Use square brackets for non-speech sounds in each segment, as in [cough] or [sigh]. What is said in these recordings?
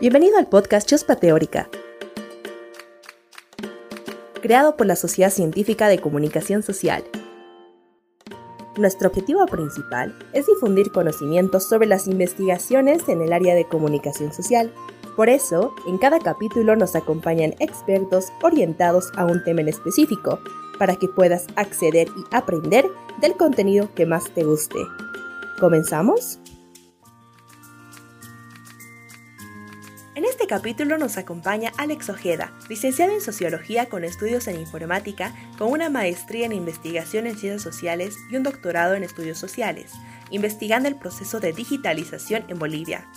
Bienvenido al podcast Chuspa Teórica, creado por la Sociedad Científica de Comunicación Social. Nuestro objetivo principal es difundir conocimientos sobre las investigaciones en el área de comunicación social. Por eso, en cada capítulo nos acompañan expertos orientados a un tema en específico, para que puedas acceder y aprender del contenido que más te guste. ¿Comenzamos? Este capítulo nos acompaña Alex Ojeda, licenciado en Sociología con estudios en Informática, con una maestría en Investigación en Ciencias Sociales y un doctorado en Estudios Sociales, investigando el proceso de digitalización en Bolivia.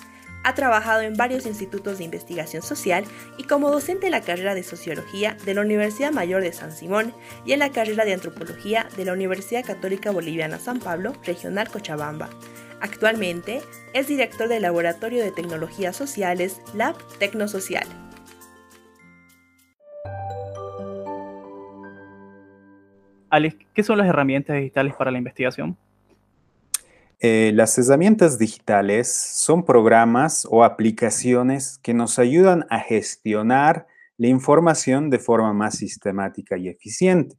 Ha trabajado en varios institutos de investigación social y como docente en la carrera de Sociología de la Universidad Mayor de San Simón y en la carrera de Antropología de la Universidad Católica Boliviana San Pablo, Regional Cochabamba. Actualmente es director del Laboratorio de Tecnologías Sociales Lab Tecnosocial. Alex, ¿qué son las herramientas digitales para la investigación? Eh, las herramientas digitales son programas o aplicaciones que nos ayudan a gestionar la información de forma más sistemática y eficiente.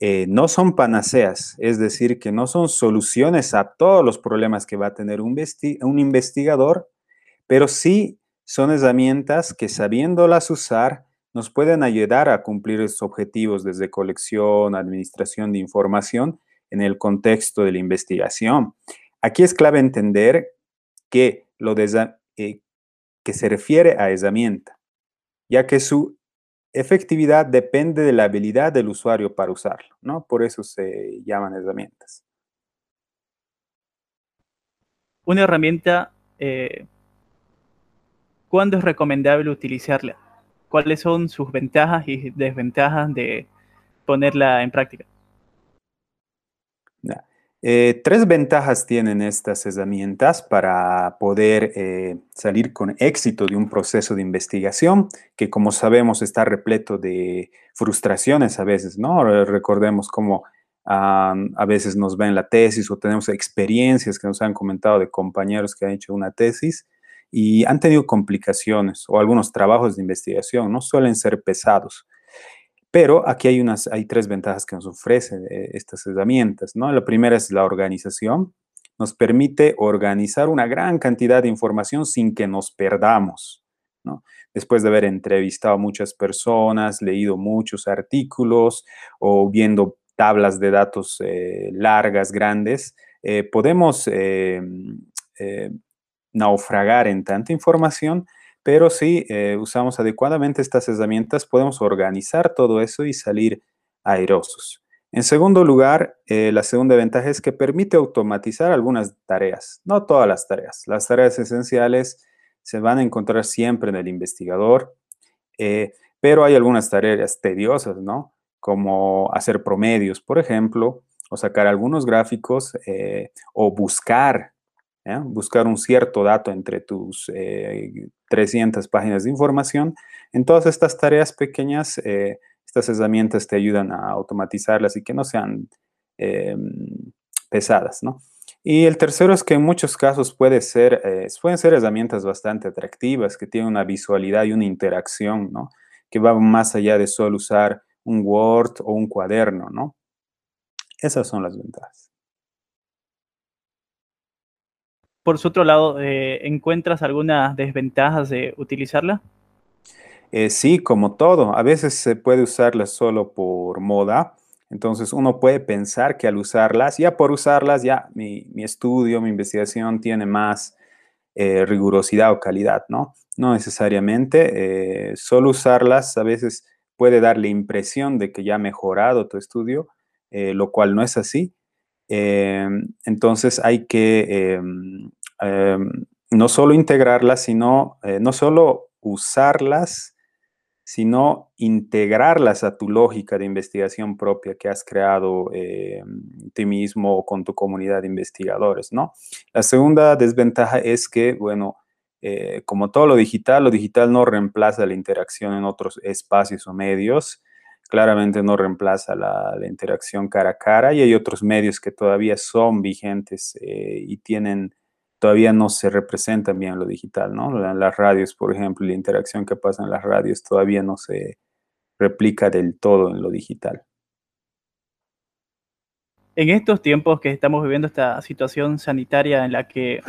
Eh, no son panaceas, es decir, que no son soluciones a todos los problemas que va a tener un, investigador, pero sí son herramientas que sabiéndolas usar nos pueden ayudar a cumplir esos objetivos desde colección, administración de información en el contexto de la investigación. Aquí es clave entender que lo eh, que se refiere a herramienta, ya que su efectividad depende de la habilidad del usuario para usarlo, ¿no? Por eso se llaman herramientas. Una herramienta, eh, ¿cuándo es recomendable utilizarla? ¿Cuáles son sus ventajas y desventajas de ponerla en práctica? Eh, tres ventajas tienen estas herramientas para poder eh, salir con éxito de un proceso de investigación que, como sabemos, está repleto de frustraciones a veces, ¿no? Recordemos cómo a veces nos ven la tesis o tenemos experiencias que nos han comentado de compañeros que han hecho una tesis y han tenido complicaciones o algunos trabajos de investigación, no suelen ser pesados. Pero aquí hay, unas, hay tres ventajas que nos ofrecen eh, estas herramientas. ¿no? La primera es la organización. Nos permite organizar una gran cantidad de información sin que nos perdamos. ¿no? Después de haber entrevistado a muchas personas, leído muchos artículos o viendo tablas de datos eh, largas, grandes, eh, podemos naufragar en tanta información pero si eh, usamos adecuadamente estas herramientas, podemos organizar todo eso y salir airosos. En segundo lugar, eh, la segunda ventaja es que permite automatizar algunas tareas, no todas las tareas. Las tareas esenciales se van a encontrar siempre en el investigador, eh, pero hay algunas tareas tediosas, ¿no? Como hacer promedios, por ejemplo, o sacar algunos gráficos, o buscar buscar un cierto dato entre tus 300 eh, páginas de información. En todas estas tareas pequeñas, eh, estas herramientas te ayudan a automatizarlas y que no sean em, pesadas. Y el tercero es que en muchos casos eh, pueden ser herramientas bastante atractivas, que tienen una visualidad y una interacción. Que va más allá de solo usar un Word o un cuaderno, ¿no? Esas son las ventajas. Por su otro lado, eh, ¿encuentras algunas desventajas de utilizarla? Eh, sí, como todo. A veces se puede usarla solo por moda. Entonces uno puede pensar que al usarlas, ya por usarlas, ya mi, estudio, mi investigación tiene más eh, rigurosidad o calidad, ¿no? No necesariamente. solo usarlas a veces puede dar la impresión de que ya ha mejorado tu estudio, lo cual no es así. Em, entonces hay que em, no solo integrarlas, sino, eh, no solo usarlas, sino integrarlas a tu lógica de investigación propia que has creado eh, ti mismo o con tu comunidad de investigadores, ¿no? La segunda desventaja es que, bueno, eh, como todo lo digital, lo digital no reemplaza la interacción en otros espacios o medios, claramente no reemplaza la, la interacción cara a cara y hay otros medios que todavía son vigentes y tienen todavía no se representan bien en lo digital, ¿no? Las radios, por ejemplo, la interacción que pasa en las radios todavía no se replica del todo en lo digital. En estos tiempos que estamos viviendo esta situación sanitaria en la que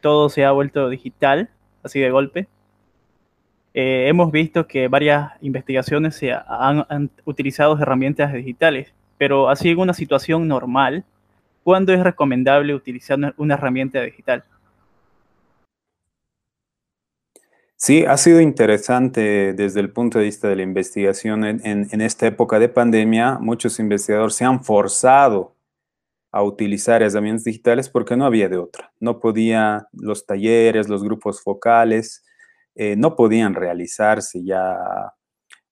todo se ha vuelto digital, así de golpe, eh, hemos visto que varias investigaciones se han, utilizado herramientas digitales, pero así en una situación normal, ¿cuándo es recomendable utilizar una herramienta digital? Sí, ha sido interesante desde el punto de vista de la investigación. En, esta época de pandemia, muchos investigadores se han forzado a utilizar herramientas digitales porque no había de otra. No podía, los talleres, los grupos focales, eh, no podían realizarse ya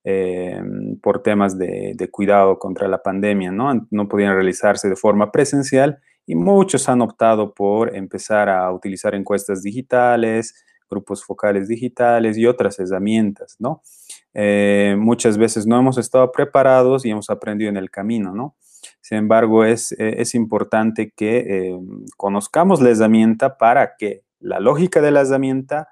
eh, por temas de, de, cuidado contra la pandemia, ¿no? No podían realizarse de forma presencial y muchos han optado por empezar a utilizar encuestas digitales, grupos focales digitales y otras herramientas, ¿no? Eh, muchas veces no hemos estado preparados y hemos aprendido en el camino, ¿no? Sin embargo, es, es importante que conozcamos la herramienta para que la lógica de la herramienta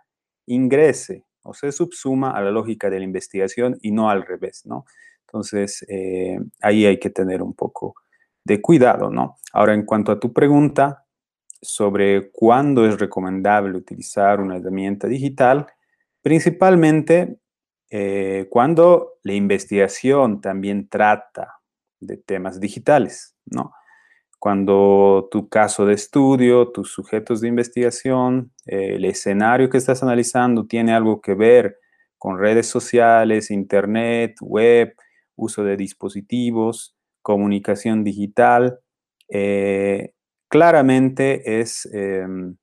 ingrese o se subsuma a la lógica de la investigación y no al revés, ¿no? Entonces, eh, ahí hay que tener un poco de cuidado, ¿no? Ahora, en cuanto a tu pregunta sobre cuándo es recomendable utilizar una herramienta digital, principalmente eh, cuando la investigación también trata de temas digitales, ¿no? Cuando tu caso de estudio, tus sujetos de investigación, eh, el escenario que estás analizando tiene algo que ver con redes sociales, internet, web, uso de dispositivos, comunicación digital, eh, claramente es, em,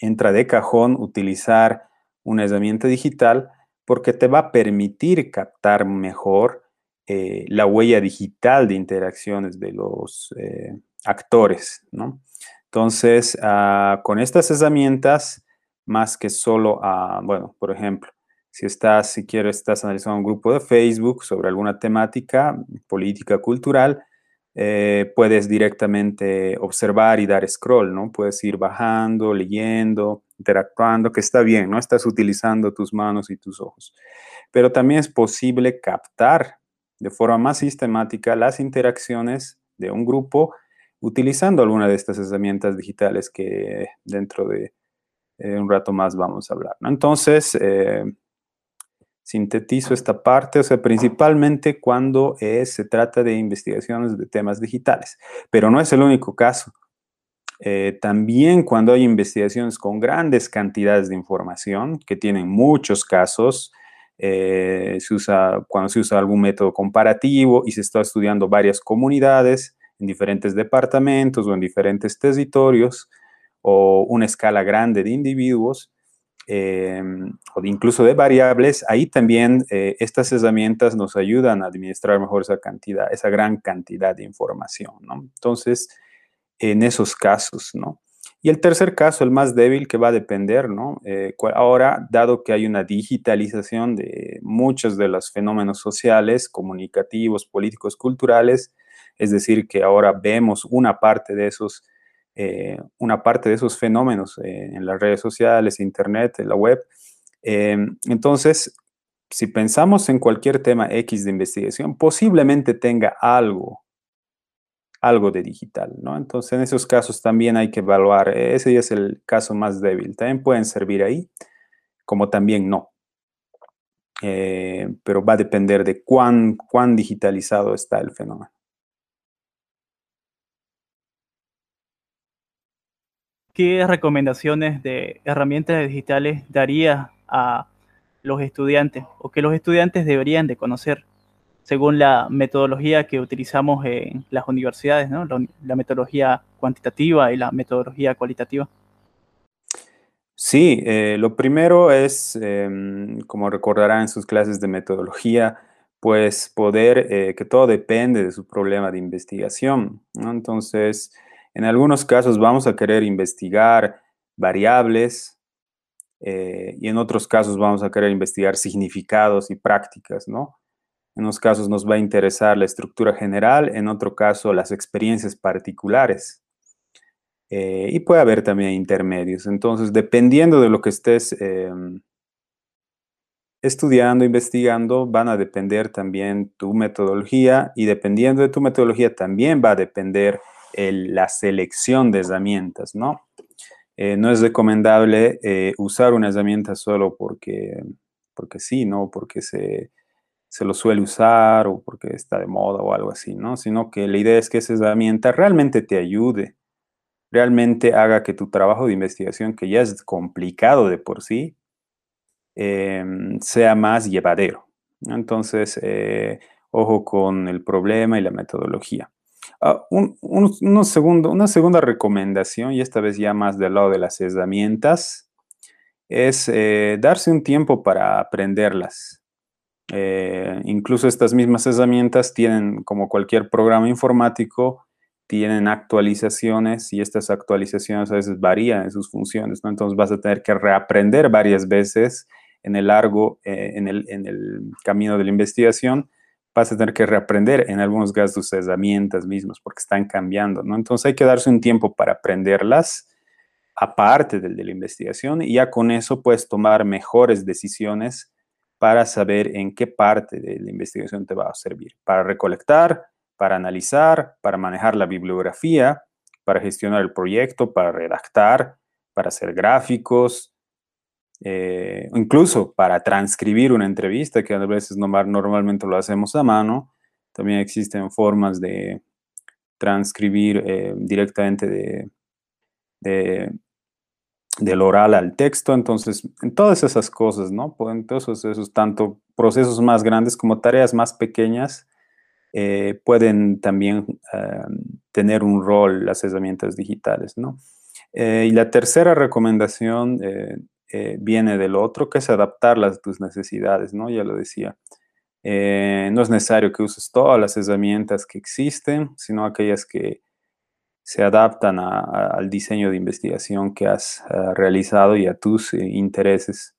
entra de cajón utilizar una herramienta digital porque te va a permitir captar mejor eh, la huella digital de interacciones de los eh, actores, ¿no? Entonces, ah, con estas herramientas, más que solo, bueno, por ejemplo, si estás, si quieres, estás analizando un grupo de Facebook sobre alguna temática política, cultural, eh, puedes directamente observar y dar scroll, ¿no? Puedes ir bajando, leyendo, interactuando, que está bien, ¿no? Estás utilizando tus manos y tus ojos. Pero también es posible captar de forma más sistemática las interacciones de un grupo utilizando alguna de estas herramientas digitales que dentro de eh, un rato más vamos a hablar. Entonces, eh, sintetizo esta parte, o sea, principalmente cuando se trata de investigaciones de temas digitales, pero no es el único caso. Eh, también cuando hay investigaciones con grandes cantidades de información, que tienen muchos casos, eh, se usa, cuando se usa algún método comparativo y se está estudiando varias comunidades en diferentes departamentos o en diferentes territorios o una escala grande de individuos eh, o incluso de variables, ahí también eh, estas herramientas nos ayudan a administrar mejor esa cantidad, esa gran cantidad de información, Entonces, en esos casos, ¿no? Y el tercer caso, el más débil, que va a depender, ¿no? Eh, ahora, dado que hay una digitalización de muchos de los fenómenos sociales, comunicativos, políticos, culturales, es decir, que ahora vemos una parte de esos, eh, una parte de esos fenómenos eh, en las redes sociales, internet, en la web. entonces, si pensamos en cualquier tema X de investigación, posiblemente tenga algo algo de digital, ¿no? Entonces, en esos casos también hay que evaluar, ese es el caso más débil. También pueden servir ahí, como también no. Eh, pero va a depender de cuán, cuán digitalizado está el fenómeno. ¿Qué recomendaciones de herramientas digitales daría a los estudiantes o que los estudiantes deberían de conocer según la metodología que utilizamos en las universidades, ¿no? la, metodología cuantitativa y la metodología cualitativa. Sí, eh, lo primero es, em, como recordarán en sus clases de metodología, pues poder, eh, que todo depende de su problema de investigación. Entonces, en algunos casos vamos a querer investigar variables eh, y en otros casos vamos a querer investigar significados y prácticas, ¿no? En unos casos nos va a interesar la estructura general, en otro caso las experiencias particulares. eh, y puede haber también intermedios. Entonces, dependiendo de lo que estés em, estudiando, investigando, van a depender también tu metodología y dependiendo de tu metodología también va a depender la selección de herramientas, ¿no? Eh, no es recomendable eh, usar una herramienta solo porque, porque sí, ¿no? Porque se, se lo suele usar o porque está de moda o algo así, ¿no? Sino que la idea es que esa herramienta realmente te ayude, realmente haga que tu trabajo de investigación, que ya es complicado de por sí, em, sea más llevadero. Entonces, eh, ojo con el problema y la metodología. Ah, una segunda recomendación, y esta vez ya más del lado de las herramientas, es eh, darse un tiempo para aprenderlas. Eh, incluso estas mismas herramientas tienen, como cualquier programa informático, tienen actualizaciones y estas actualizaciones a veces varían en sus funciones, ¿no? Entonces vas a tener que reaprender varias veces en el largo, eh, en, el, camino de la investigación, vas a tener que reaprender en algunos casos tus herramientas mismas porque están cambiando, ¿no? Entonces hay que darse un tiempo para aprenderlas aparte del de la investigación y ya con eso puedes tomar mejores decisiones para saber en qué parte de la investigación te va a servir, para recolectar, para analizar, para manejar la bibliografía, para gestionar el proyecto, para redactar, para hacer gráficos, eh, incluso para transcribir una entrevista, que a veces normalmente lo hacemos a mano. También existen formas de transcribir eh, directamente de, de, del oral al texto. Entonces, en todas esas cosas, ¿no? En todos esos, tanto procesos más grandes como tareas más pequeñas, eh, pueden también eh, tener un rol las herramientas digitales, ¿no? Eh, y la tercera recomendación viene del otro, que es adaptarlas a tus necesidades, ¿no? Ya lo decía. no es necesario que uses todas las herramientas que existen, sino aquellas que se adaptan al diseño de investigación que has realizado y a tus intereses.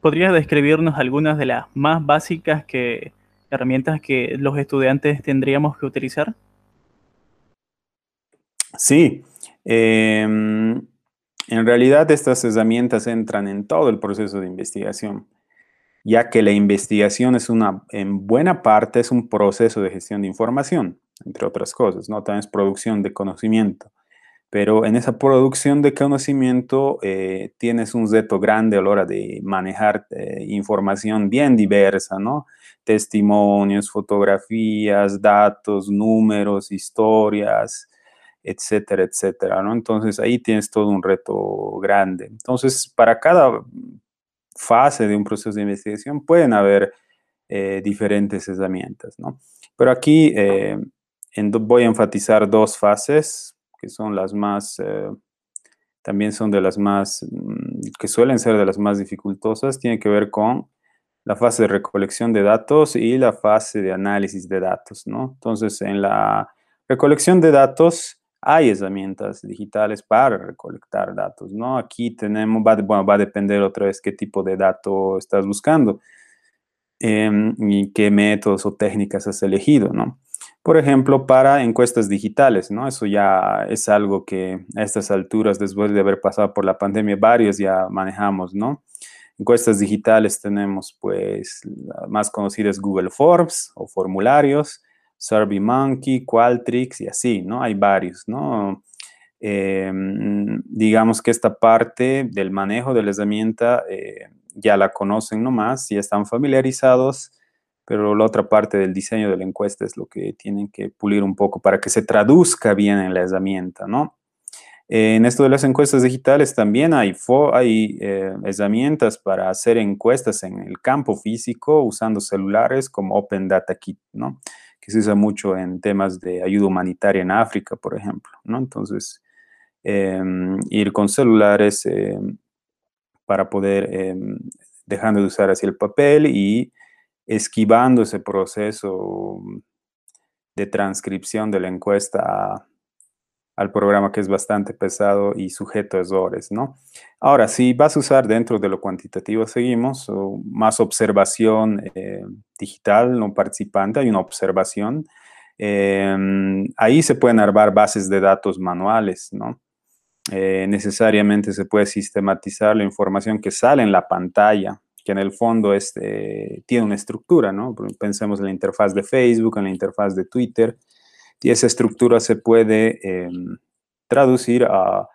¿Podrías describirnos algunas de las más básicas que, herramientas que los estudiantes tendríamos que utilizar? Sí. Em, en realidad estas herramientas entran en todo el proceso de investigación, ya que la investigación es una, en buena parte es un proceso de gestión de información, entre otras cosas, ¿no? También es producción de conocimiento pero en esa producción de conocimiento eh, tienes un reto grande a la hora de manejar eh, información bien diversa, ¿no? Testimonios, fotografías, datos, números, historias, etcétera, etcétera, ¿no? Entonces ahí tienes todo un reto grande. Entonces, para cada fase de un proceso de investigación pueden haber eh, diferentes herramientas, ¿no? Pero aquí voy a enfatizar dos fases que son las más, eh, también son de las más, mm, que suelen ser de las más dificultosas, tiene que ver con la fase de recolección de datos y la fase de análisis de datos, ¿no? Entonces, en la recolección de datos hay herramientas digitales para recolectar datos, ¿no? Aquí tenemos, va, bueno, va a depender otra vez qué tipo de dato estás buscando em, y qué métodos o técnicas has elegido, ¿no? por ejemplo, para encuestas digitales, ¿no? Eso ya es algo que a estas alturas, después de haber pasado por la pandemia, varios ya manejamos, ¿no? Encuestas digitales tenemos, pues, más conocidas Google Forms o formularios, SurveyMonkey, Qualtrics y así, ¿no? Hay varios, ¿no? Em, digamos que esta parte del manejo de la herramienta eh, ya la conocen nomás, ya están familiarizados pero la otra parte del diseño de la encuesta es lo que tienen que pulir un poco para que se traduzca bien en la herramienta, ¿no? En esto de las encuestas digitales también hay, hay eh, herramientas para hacer encuestas en el campo físico usando celulares como Open Data Kit, ¿no? Que se usa mucho en temas de ayuda humanitaria en África, por ejemplo, ¿no? Entonces, em, ir con celulares em, para poder, em, dejando de usar así el papel y esquivando ese proceso de transcripción de la encuesta al programa que es bastante pesado y sujeto a errores, ¿no? Ahora, si vas a usar dentro de lo cuantitativo, seguimos, más observación eh, digital, no participante, hay una observación. Em, ahí se pueden armar bases de datos manuales, ¿no? Eh, necesariamente se puede sistematizar la información que sale en la pantalla, que en el fondo este, tiene una estructura, ¿no? Pensemos en la interfaz de Facebook, en la interfaz de Twitter, y esa estructura se puede em, traducir a,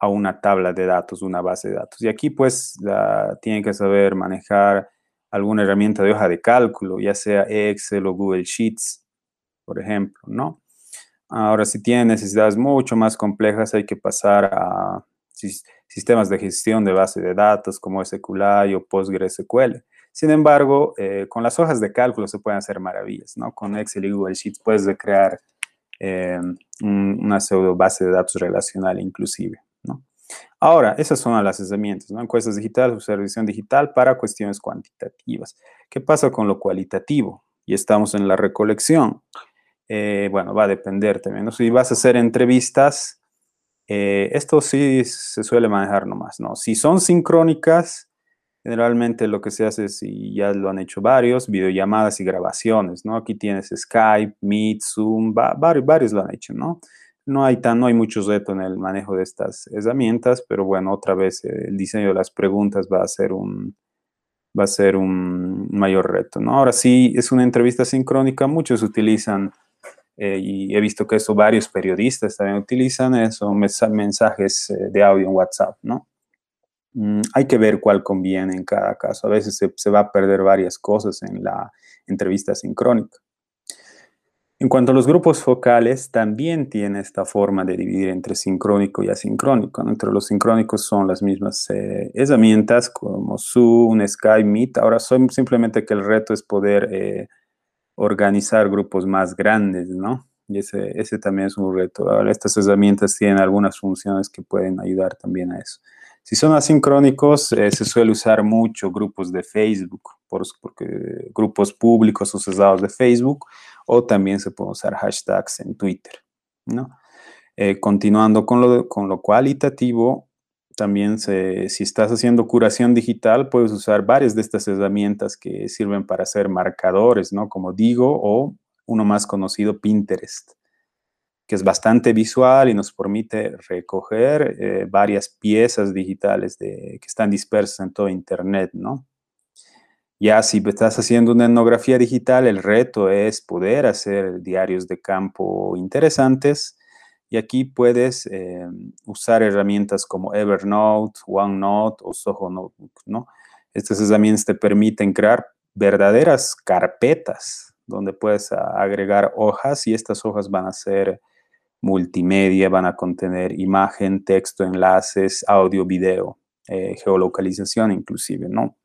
una tabla de datos, una base de datos. Y aquí pues tienen que saber manejar alguna herramienta de hoja de cálculo, ya sea Excel o Google Sheets, por ejemplo, ¿no? Ahora, si tienen necesidades mucho más complejas, hay que pasar a sistemas de gestión de base de datos como SQLite o PostgreSQL. Sin embargo, eh, con las hojas de cálculo se pueden hacer maravillas, ¿no? Con Excel y Google Sheets puedes crear eh, una pseudo base de datos relacional inclusive, ¿no? Ahora, esas son las herramientas, ¿no? Encuestas digitales, observación digital para cuestiones cuantitativas. ¿Qué pasa con lo cualitativo? Y estamos en la recolección. Eh, bueno, va a depender también, ¿no? Si vas a hacer entrevistas, eh, esto sí se suele manejar nomás, ¿no? Si son sincrónicas, Generalmente lo que se hace es, y ya lo han hecho varios, videollamadas y grabaciones, ¿no? Aquí tienes Skype, Meet, Zoom, varios, varios lo han hecho, ¿no? No hay, tan, no hay mucho reto en el manejo de estas herramientas, pero bueno, otra vez eh, el diseño de las preguntas va a ser un, va a ser un mayor reto, ¿no? Ahora sí, es una entrevista sincrónica, muchos utilizan, eh, y he visto que eso varios periodistas también utilizan eso, mensajes eh, de audio en WhatsApp, ¿no? Mm, hay que ver cuál conviene en cada caso. A veces se, va a perder varias cosas en la entrevista sincrónica. En cuanto a los grupos focales, también tiene esta forma de dividir entre sincrónico y asincrónico. Entre los sincrónicos son las mismas eh, herramientas como Zoom, Skype, Meet. Ahora son simplemente que el reto es poder eh, organizar grupos más grandes, ¿no? Y ese, también es un reto. Estas herramientas tienen algunas funciones que pueden ayudar también a eso. Si son asincrónicos, eh, se suele usar mucho grupos de Facebook, grupos públicos o cesados de Facebook, o también se pueden usar hashtags en Twitter. Eh, continuando con lo, con lo cualitativo, también si estás haciendo curación digital, puedes usar varias de estas herramientas que sirven para hacer marcadores, ¿no? Como digo, o uno más conocido, Pinterest que es bastante visual y nos permite recoger eh, varias piezas digitales que están dispersas en todo Internet, ¿no? Ya si estás haciendo una etnografía digital, el reto es poder hacer diarios de campo interesantes y aquí puedes eh, usar herramientas como Evernote, OneNote o Soho Notebook, ¿no? Estas herramientas te permiten crear verdaderas carpetas donde puedes agregar hojas y estas hojas van a ser multimedia, van a contener imagen, texto, enlaces, audio, video, eh, geolocalización inclusive, ¿no?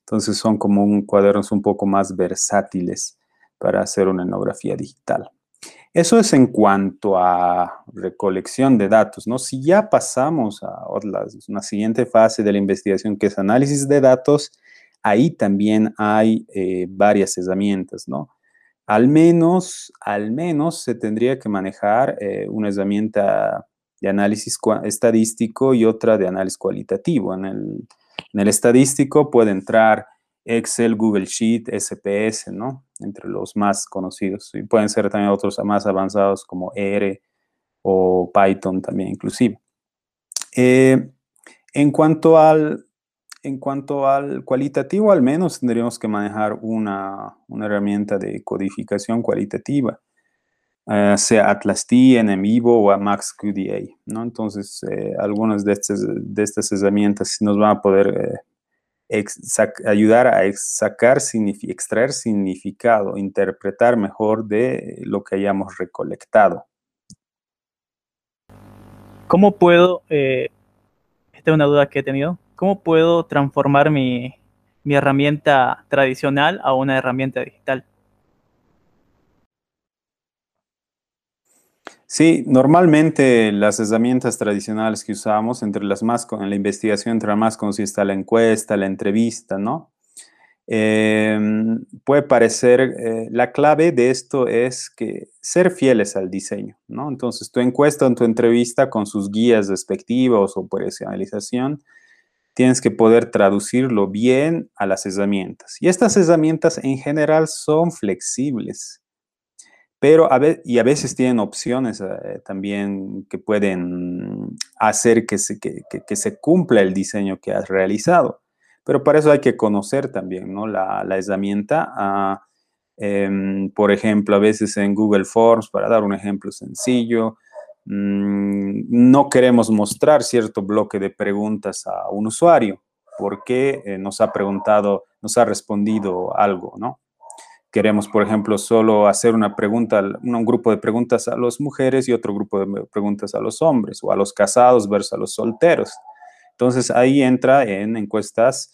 Entonces son como un cuadernos un poco más versátiles para hacer una etnografía digital. Eso es en cuanto a recolección de datos, ¿no? Si ya pasamos a una siguiente fase de la investigación que es análisis de datos, ahí también hay eh, varias herramientas, ¿no? Al menos, al menos se tendría que manejar eh, una herramienta de análisis estadístico y otra de análisis cualitativo. En el, estadístico puede entrar Excel, Google Sheet, SPS, ¿no? Entre los más conocidos. Y pueden ser también otros más avanzados como R o Python también inclusive. Eh, en cuanto al en cuanto al cualitativo, al menos tendríamos que manejar una, herramienta de codificación cualitativa, eh, sea Atlas T, NMIVO o MaxQDA, ¿no? Entonces, eh, algunas de estas, de estas herramientas nos van a poder eh, ayudar a sacar, extraer significado, interpretar mejor de lo que hayamos recolectado. ¿Cómo puedo, esta es una duda que he tenido, ¿cómo puedo transformar mi, herramienta tradicional a una herramienta digital? Sí, normalmente las herramientas tradicionales que usamos, entre las más, en la investigación, entre las más consiste la encuesta, la entrevista, ¿no? Em, puede parecer, eh, la clave de esto es que ser fieles al diseño, ¿no? Entonces, tu encuesta en tu entrevista con sus guías respectivos o personalización, tienes que poder traducirlo bien a las herramientas. Y estas herramientas en general son flexibles, pero a veces, y a veces tienen opciones eh, también que pueden hacer que se, cumpla el diseño que has realizado. Pero para eso hay que conocer también ¿no? la, herramienta. Ah, em, por ejemplo, a veces en Google Forms, para dar un ejemplo sencillo, no queremos mostrar cierto bloque de preguntas a un usuario porque eh, nos ha preguntado, nos ha respondido algo, ¿no? Queremos, por ejemplo, solo hacer una pregunta, un grupo de preguntas a las mujeres y otro grupo de preguntas a los hombres, o a los casados versus a los solteros. Entonces ahí entra en encuestas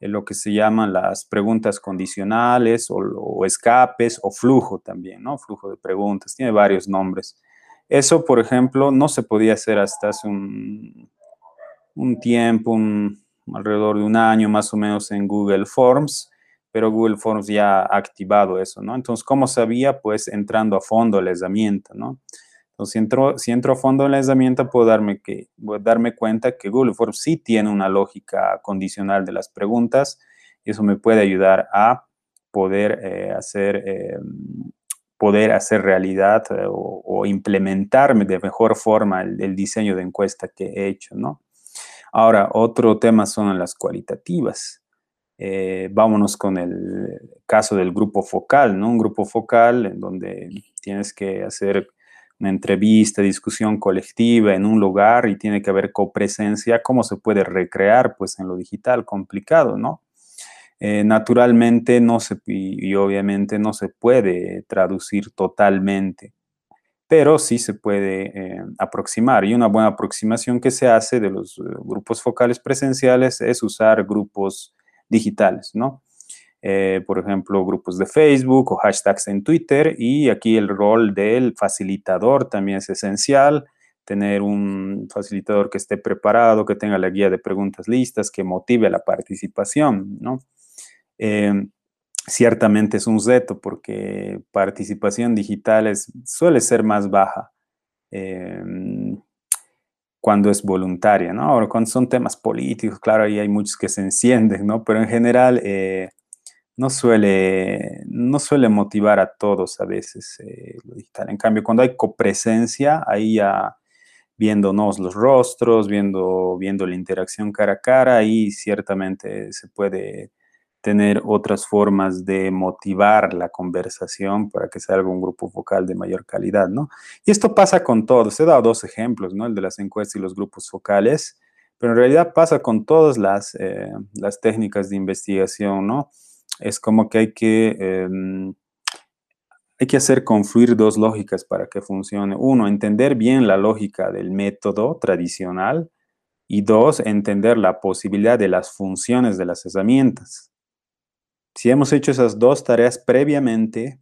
en lo que se llaman las preguntas condicionales o, escapes o flujo también, ¿no? Flujo de preguntas, tiene varios nombres. Eso, por ejemplo, no se podía hacer hasta hace un, tiempo, alrededor de un año más o menos en Google Forms, pero Google Forms ya ha activado eso, ¿no? Entonces, ¿cómo sabía? Pues entrando a fondo la herramienta, ¿no? Entonces, si entro, si a fondo en la herramienta, puedo darme, que, darme cuenta que Google Forms sí tiene una lógica condicional de las preguntas y eso me puede ayudar a poder eh, hacer, eh, poder hacer realidad eh, o, implementarme de mejor forma el, diseño de encuesta que he hecho, ¿no? Ahora, otro tema son las cualitativas. vámonos con el caso del grupo focal, ¿no? Un grupo focal en donde tienes que hacer una entrevista, discusión colectiva en un lugar y tiene que haber copresencia, ¿cómo se puede recrear pues en lo digital? Complicado, ¿no? Eh, naturalmente no se, y, obviamente no se puede traducir totalmente, pero sí se puede eh, aproximar. Y una buena aproximación que se hace de los eh, grupos focales presenciales es usar grupos digitales, ¿no? Por ejemplo, grupos de Facebook o hashtags en Twitter. Y aquí el rol del facilitador también es esencial. Tener un facilitador que esté preparado, que tenga la guía de preguntas listas, que motive la participación, ¿no? Eh, ciertamente es un reto porque participación digital suele ser más baja eh, cuando es voluntaria, ¿no? Ahora, cuando son temas políticos, claro, ahí hay muchos que se encienden, ¿no? Pero en general, no suele, no suele motivar a todos a veces eh, lo digital. En cambio, cuando hay copresencia, ahí ya viéndonos los rostros, viendo, viendo la interacción cara a cara, ahí ciertamente se puede tener otras formas de motivar la conversación para que salga un grupo focal de mayor calidad, ¿no? Y esto pasa con todos. He dado dos ejemplos, ¿no? El de las encuestas y los grupos focales, pero en realidad pasa con todas las, eh, las técnicas de investigación, ¿no? es como que hay que, em, hay que hacer confluir dos lógicas para que funcione. Uno, entender bien la lógica del método tradicional y dos, entender la posibilidad de las funciones de las herramientas. Si hemos hecho esas dos tareas previamente,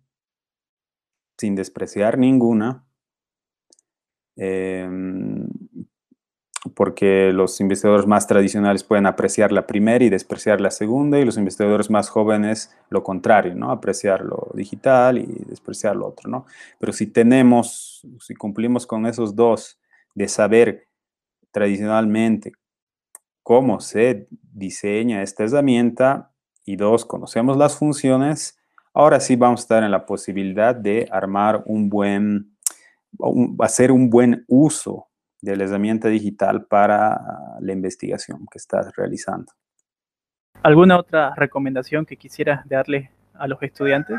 sin despreciar ninguna, em, porque los investigadores más tradicionales pueden apreciar la primera y despreciar la segunda, y los investigadores más jóvenes lo contrario, ¿no? Apreciar lo digital y despreciar lo otro, ¿no? Pero si tenemos, si cumplimos con esos dos, de saber tradicionalmente cómo se diseña esta herramienta, y dos, conocemos las funciones, ahora sí vamos a estar en la posibilidad de armar un buen, hacer un buen uso de la herramienta digital para la investigación que estás realizando. ¿Alguna otra recomendación que quisieras darle a los estudiantes?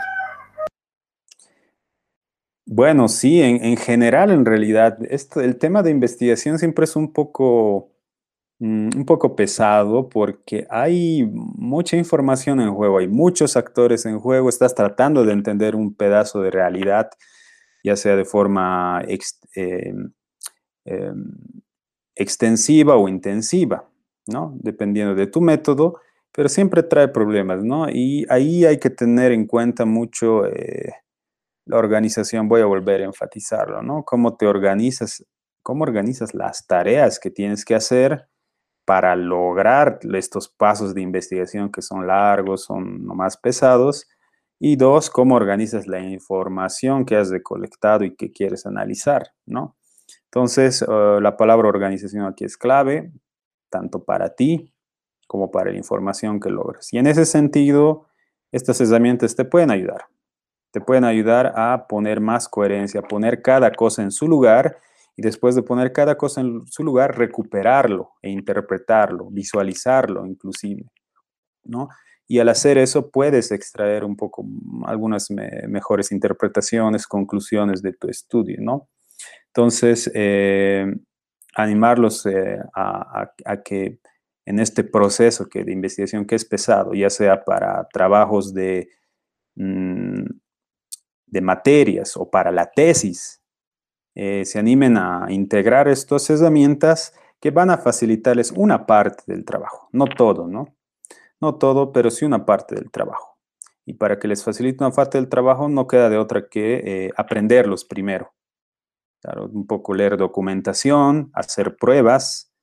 Bueno, sí, en, general, en realidad, esto, el tema de investigación siempre es un poco, mm, un poco pesado porque hay mucha información en juego, hay muchos actores en juego, estás tratando de entender un pedazo de realidad, ya sea de forma eh, Em, extensiva o intensiva, ¿no? Dependiendo de tu método, pero siempre trae problemas, ¿no? Y ahí hay que tener en cuenta mucho eh, la organización, voy a volver a enfatizarlo, ¿no? Cómo te organizas, cómo organizas las tareas que tienes que hacer para lograr estos pasos de investigación que son largos, son más pesados. Y dos, cómo organizas la información que has recolectado y que quieres analizar, ¿no? Entonces, eh, la palabra organización aquí es clave, tanto para ti como para la información que logras. Y en ese sentido, estas herramientas te pueden ayudar. Te pueden ayudar a poner más coherencia, a poner cada cosa en su lugar y después de poner cada cosa en su lugar, recuperarlo e interpretarlo, visualizarlo inclusive, ¿no? Y al hacer eso puedes extraer un poco mm, algunas mejores interpretaciones, conclusiones de tu estudio, ¿no? Entonces, eh, animarlos eh, a, que en este proceso que de investigación que es pesado, ya sea para trabajos de, mm, de materias o para la tesis, eh, se animen a integrar estas herramientas que van a facilitarles una parte del trabajo, no todo, ¿no? No todo, pero sí una parte del trabajo. Y para que les facilite una parte del trabajo, no queda de otra que eh, aprenderlos primero. Claro, un poco leer documentación, hacer pruebas,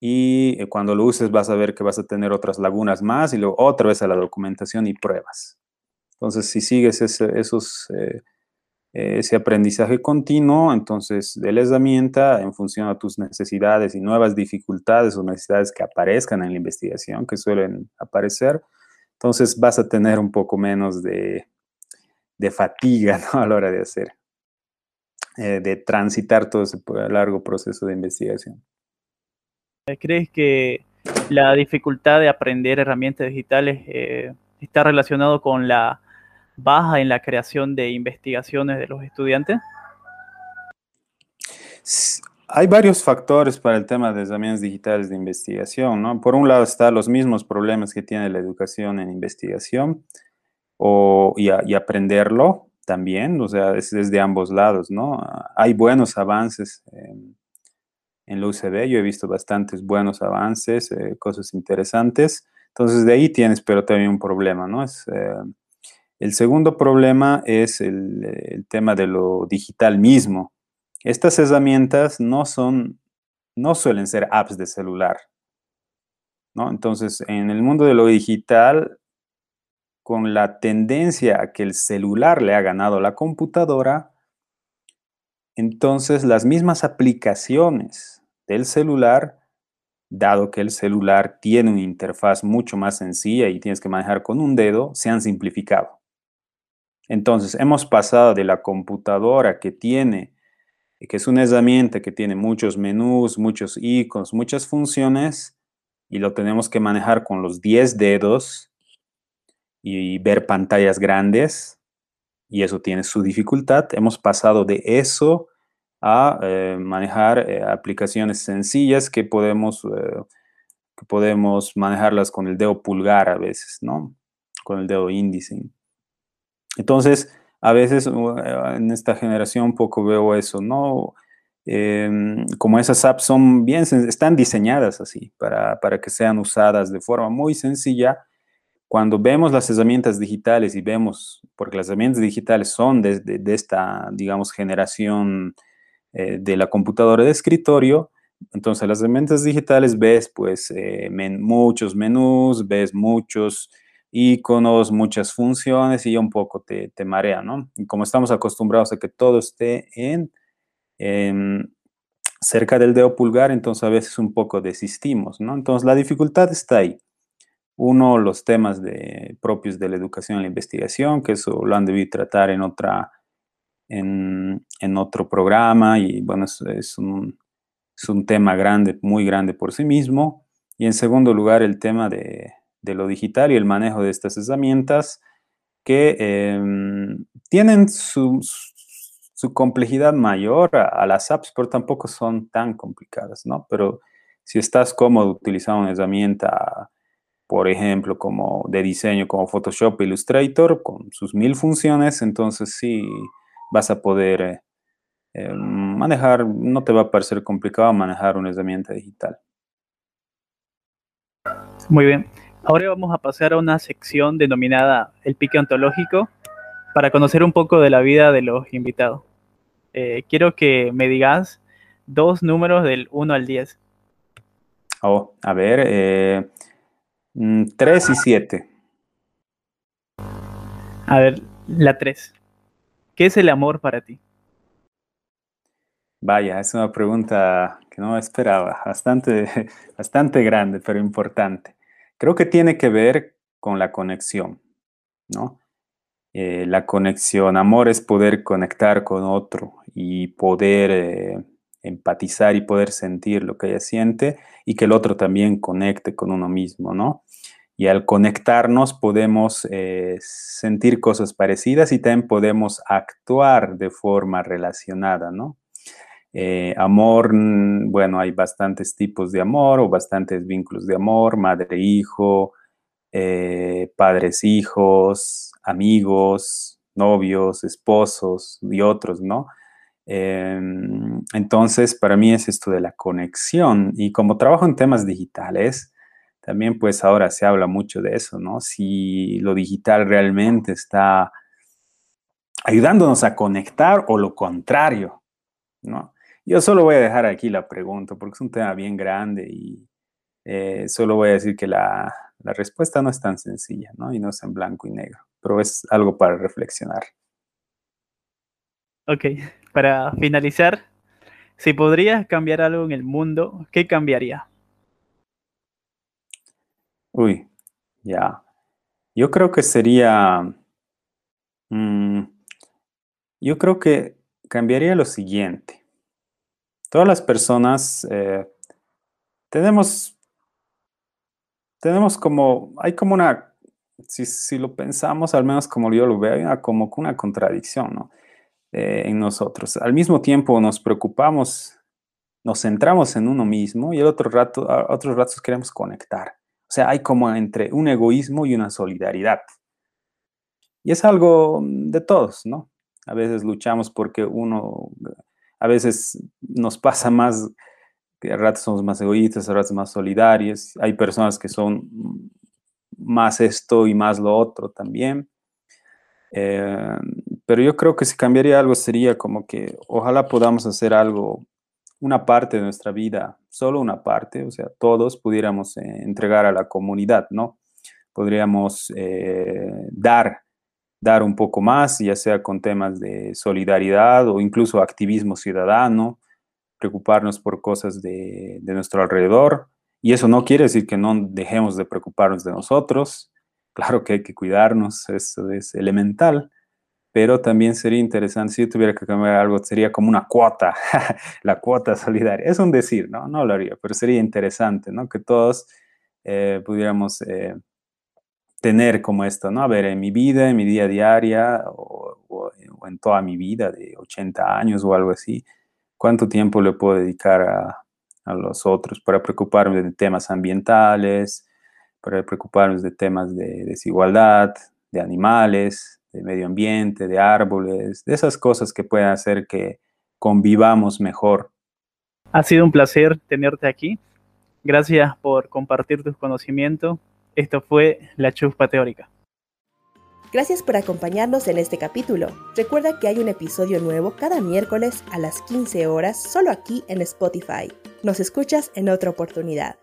y eh, cuando lo uses vas a ver que vas a tener otras lagunas más y luego otra vez a la documentación y pruebas. Entonces, si sigues esos ese aprendizaje continuo, entonces de herramienta en función a tus necesidades y nuevas dificultades o necesidades que aparezcan en la investigación, que suelen aparecer, entonces vas a tener un poco menos de, fatiga [laughs] a la hora de hacer, eh, de transitar todo ese largo proceso de investigación. ¿Crees que la dificultad de aprender herramientas digitales eh, está relacionado con la baja en la creación de investigaciones de los estudiantes? Hay varios factores para el tema de exámenes digitales de investigación, ¿no? Por un lado están los mismos problemas que tiene la educación en investigación o, y, aprenderlo también, o sea, es desde ambos lados, ¿no? Hay buenos avances en, en la UCB, yo he visto bastantes buenos avances, eh, cosas interesantes, entonces de ahí tienes, pero también un problema, ¿no? Es, eh, el segundo problema es el, tema de lo digital mismo. Estas herramientas no son, no suelen ser apps de celular. ¿no? Entonces, en el mundo de lo digital, con la tendencia a que el celular le ha ganado la computadora, entonces las mismas aplicaciones del celular, dado que el celular tiene una interfaz mucho más sencilla y tienes que manejar con un dedo, se han simplificado. Entonces, hemos pasado de la computadora que tiene, que es una herramienta que tiene muchos menús, muchos iconos, muchas funciones, y lo tenemos que manejar con los 10 dedos y ver pantallas grandes, y eso tiene su dificultad. Hemos pasado de eso a eh, manejar eh, aplicaciones sencillas que podemos, eh, que podemos manejarlas con el dedo pulgar a veces, ¿no? Con el dedo índice. Entonces, a veces en esta generación poco veo eso, ¿no? Em, como esas apps son bien, están diseñadas así, para, que sean usadas de forma muy sencilla, cuando vemos las herramientas digitales y vemos, porque las herramientas digitales son de, esta, digamos, generación eh, de la computadora de escritorio, entonces las herramientas digitales ves pues eh, muchos menús, ves muchos iconos, muchas funciones y un poco te, marea, ¿no? Y como estamos acostumbrados a que todo esté en, cerca del dedo pulgar, entonces a veces un poco desistimos, ¿no? Entonces la dificultad está ahí. Uno, los temas de, propios de la educación y la investigación, que eso lo han debido tratar en, otra, en, otro programa y bueno, es, un, es un tema grande, muy grande por sí mismo. Y en segundo lugar, el tema de, de lo digital y el manejo de estas herramientas que em, tienen su, complejidad mayor a, las apps, pero tampoco son tan complicadas, ¿no? Pero si estás cómodo utilizando una herramienta, por ejemplo, como de diseño como Photoshop Illustrator, con sus mil funciones, entonces sí vas a poder eh, em, manejar, no te va a parecer complicado manejar una herramienta digital. Muy bien. Ahora vamos a pasar a una sección denominada el pique ontológico para conocer un poco de la vida de los invitados. Eh, quiero que me digas dos números del 1 al 10. Oh, a ver, eh, 3 mm, y 7. A ver, la 3. ¿Qué es el amor para ti? Vaya, es una pregunta que no esperaba, bastante, [laughs] bastante grande, pero importante. Creo que tiene que ver con la conexión, ¿no? Eh, la conexión, amor es poder conectar con otro y poder eh, empatizar y poder sentir lo que ella siente y que el otro también conecte con uno mismo, ¿no? Y al conectarnos podemos eh, sentir cosas parecidas y también podemos actuar de forma relacionada, ¿no? Eh, amor, mm, bueno, hay bastantes tipos de amor o bastantes vínculos de amor, madre-hijo, eh, padres-hijos, amigos, novios, esposos y otros, ¿no? Em, entonces, para mí es esto de la conexión y como trabajo en temas digitales, también pues ahora se habla mucho de eso, ¿no? Si lo digital realmente está ayudándonos a conectar o lo contrario, ¿no? Yo solo voy a dejar aquí la pregunta porque es un tema bien grande y eh, solo voy a decir que la, la, respuesta no es tan sencilla, ¿no? Y no es en blanco y negro, pero es algo para reflexionar. Ok, para finalizar, si podrías cambiar algo en el mundo, ¿qué cambiaría? Uy, ya. Yo creo que sería... Mm, yo creo que cambiaría lo siguiente todas las personas eh, tenemos, tenemos como, hay como una, si, lo pensamos, al menos como yo lo veo, como una contradicción eh, en nosotros. Al mismo tiempo nos preocupamos, nos centramos en uno mismo y el otro rato, a otros ratos queremos conectar. O sea, hay como entre un egoísmo y una solidaridad. Y es algo de todos, ¿no? A veces luchamos porque uno a veces nos pasa más, que a ratos somos más egoístas, a ratos más solidarios. Hay personas que son más esto y más lo otro también. Eh, pero yo creo que si cambiaría algo sería como que ojalá podamos hacer algo, una parte de nuestra vida, solo una parte, o sea, todos pudiéramos eh, entregar a la comunidad, ¿no? Podríamos eh, dar dar un poco más, ya sea con temas de solidaridad o incluso activismo ciudadano, preocuparnos por cosas de, nuestro alrededor. Y eso no quiere decir que no dejemos de preocuparnos de nosotros. Claro que hay que cuidarnos, eso es elemental, pero también sería interesante, si yo tuviera que cambiar algo, sería como una cuota, [laughs] la cuota solidaria. Es un decir, ¿no? No lo haría, pero sería interesante, ¿no? Que todos eh, pudiéramos eh, tener como esto, ¿no? A ver, en mi vida, en mi día a día o, en toda mi vida de 80 años o algo así, ¿cuánto tiempo le puedo dedicar a, los otros para preocuparme de temas ambientales, para preocuparme de temas de desigualdad, de animales, de medio ambiente, de árboles, de esas cosas que pueden hacer que convivamos mejor. Ha sido un placer tenerte aquí. Gracias por compartir tus conocimientos esto fue La Chuspa Teórica. Gracias por acompañarnos en este capítulo. Recuerda que hay un episodio nuevo cada miércoles a las 15 horas solo aquí en Spotify. Nos escuchas en otra oportunidad.